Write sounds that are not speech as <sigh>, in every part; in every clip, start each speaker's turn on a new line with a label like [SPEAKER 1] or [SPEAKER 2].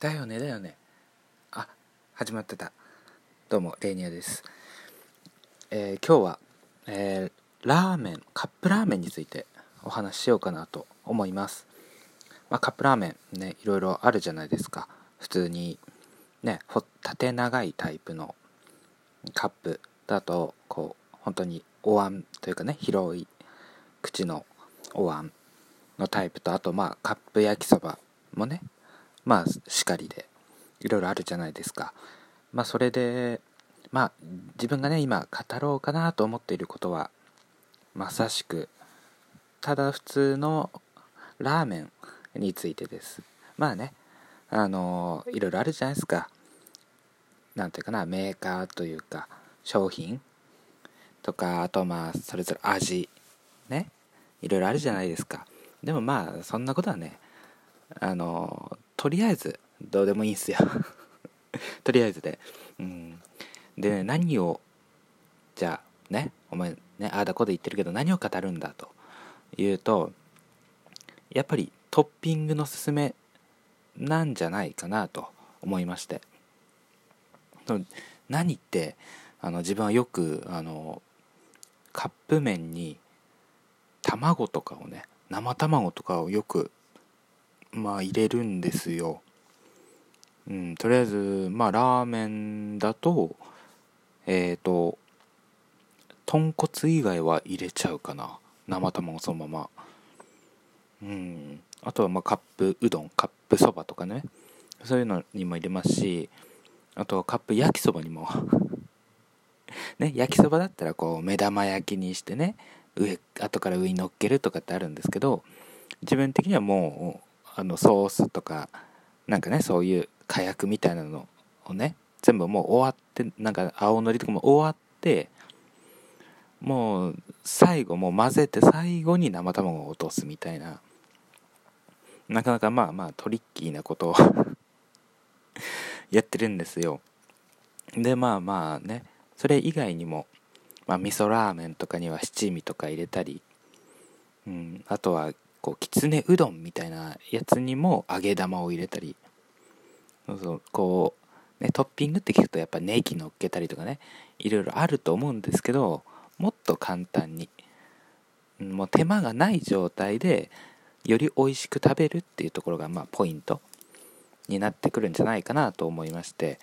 [SPEAKER 1] だよねだよね。あ始まってた。どうもレイニアです。えー、今日は、えー、ラーメンカップラーメンについてお話ししようかなと思います。まあ、カップラーメンねいろいろあるじゃないですか。普通にね縦長いタイプのカップだとこう本当にお椀というかね広い口のお椀のタイプとあとまあカップ焼きそばもねまあしかりでいろいろあるじゃないですか。まあそれでまあ自分がね今語ろうかなと思っていることはまさしくただ普通のラーメンについてです。まあねあのいろいろあるじゃないですか。なんていうかなメーカーというか商品とかあとまあそれぞれ味ねいろいろあるじゃないですか。でもまあそんなことはねあのとりあえずどうでもいいんすよ。<laughs> とりあえずで。うん。で、ね、何をじゃあねお前ねああだこで言ってるけど何を語るんだというとやっぱりトッピングのすすめなんじゃないかなと思いまして。何ってあの自分はよくあのカップ麺に卵とかをね生卵とかをよくまあ入れるんですよ。うん、とりあえずまあラーメンだとえっ、ー、と豚骨以外は入れちゃうかな。生卵そのまま。うん。あとはまあカップうどん。カップそばとかね。そういうのにも入れますしあとはカップ焼きそばにも。<laughs> ね焼きそばだったらこう目玉焼きにしてね上後から上に乗っけるとかってあるんですけど自分的にはもうあのソースとかなんかねそういう火薬みたいなのをね全部もう終わってなんか青のりとかも終わってもう最後もう混ぜて最後に生卵を落とすみたいななかなかまあまあトリッキーなことを <laughs> やってるんですよ。でまあまあねそれ以外にもまあ、味噌ラーメンとかには七味とか入れたり、うん、あとはこうきつねうどんみたいなやつにも揚げ玉を入れたり。そうそう。こう、ね、トッピングって聞くとやっぱネギ乗っけたりとかね。いろいろあると思うんですけどもっと簡単に。もう手間がない状態でより美味しく食べるっていうところがまあポイントになってくるんじゃないかなと思いまして。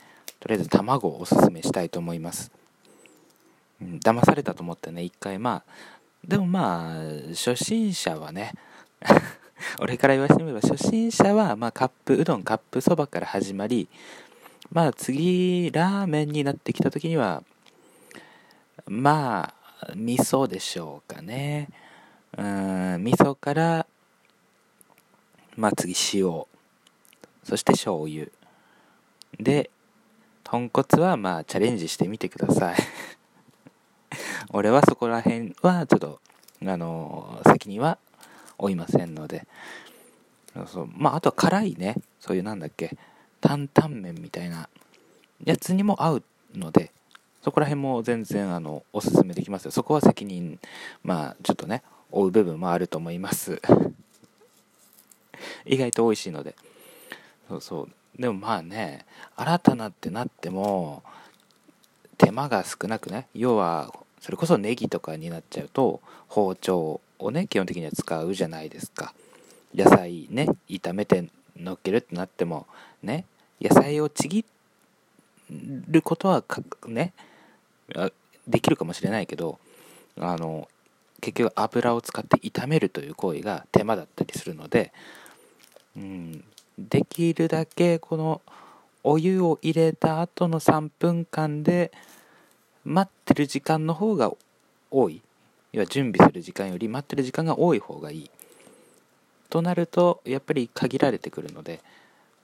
[SPEAKER 1] とりあえず卵をおすすめしたいと思います。うん、騙されたと思ってね一回。まあでもまあ初心者はね <laughs> 俺から言わせてみれば初心者は、まあ、カップうどんカップそばから始まりまあ次ラーメンになってきた時にはまあ味噌でしょうかね。うん味噌からまあ次塩。そして醤油。で豚骨はまあチャレンジしてみてください。<laughs> 俺はそこら辺はちょっと、あのー、責任は負いませんので。そうまあ、あとは辛いね、そういうなんだっけ、担々麺みたいなやつにも合うので、そこら辺も全然あのおすすめできますよ。そこは責任、まあちょっとね、負う部分もあると思います。<laughs> 意外と美味しいので。そうそう。でもまあね、新たなってなっても、手間が少なくね、要はそれこそネギとかになっちゃうと包丁をね基本的には使うじゃないですか。野菜ね炒めてのっけるってなってもね野菜をちぎることはねできるかもしれないけどあの結局油を使って炒めるという行為が手間だったりするので、うん、できるだけこのお湯を入れた後の3分間で待ってる時間の方が多い。要は準備する時間より待ってる時間が多い方がいい。となるとやっぱり限られてくるので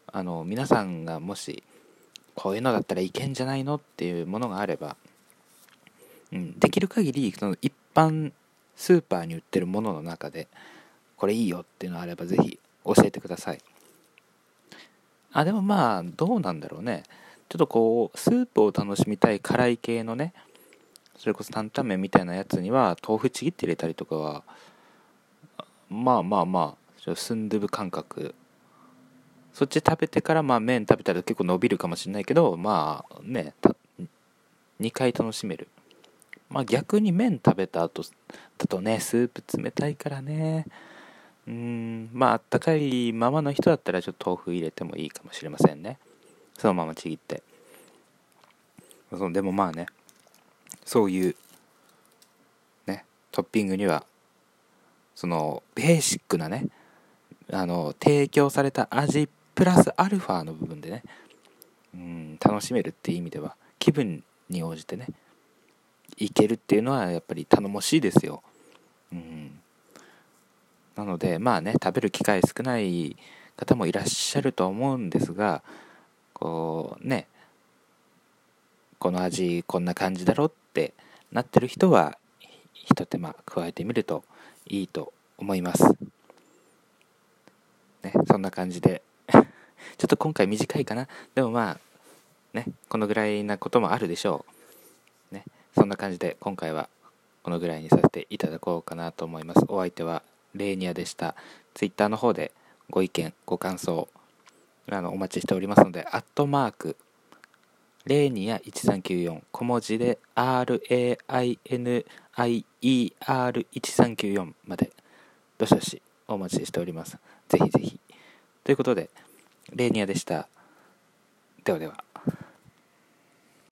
[SPEAKER 1] あの皆さんがもしこういうのだったらいけんじゃないのっていうものがあれば、うん、できる限りその一般スーパーに売ってるものの中でこれいいよっていうのがあればぜひ教えてください。あでもまあどうなんだろうね。ちょっとこうスープを楽しみたい辛い系のねそれこそ担々麺みたいなやつには豆腐ちぎって入れたりとかはまあまあまあスンドゥブ感覚。そっち食べてからまあ麺食べたら結構伸びるかもしれないけどまあね2回楽しめる。まあ逆に麺食べた後だとねスープ冷たいからね。うんまああったかいままの人だったらちょっと豆腐入れてもいいかもしれませんね。そのままちぎって。そうでもまあねそういうねトッピングにはそのベーシックなねあの提供された味プラスアルファの部分でねうん楽しめるっていう意味では気分に応じてねいけるっていうのはやっぱり頼もしいですよ。うんなのでまあね食べる機会少ない方もいらっしゃると思うんですがこうねこの味こんな感じだろってなってる人はひと手間加えてみるといいと思います。ね、そんな感じで <laughs> ちょっと今回短いかな。でもまあ、ね、このぐらいなこともあるでしょう。ね、そんな感じで今回はこのぐらいにさせていただこうかなと思います。お相手はレーニアでした。Twitter の方でご意見、ご感想、あのお待ちしておりますので、アットマークレーニア1394小文字で RAINIER1394 まで。どしどしお待ちしております。ぜひぜひ。ということでレーニアでした。ではでは。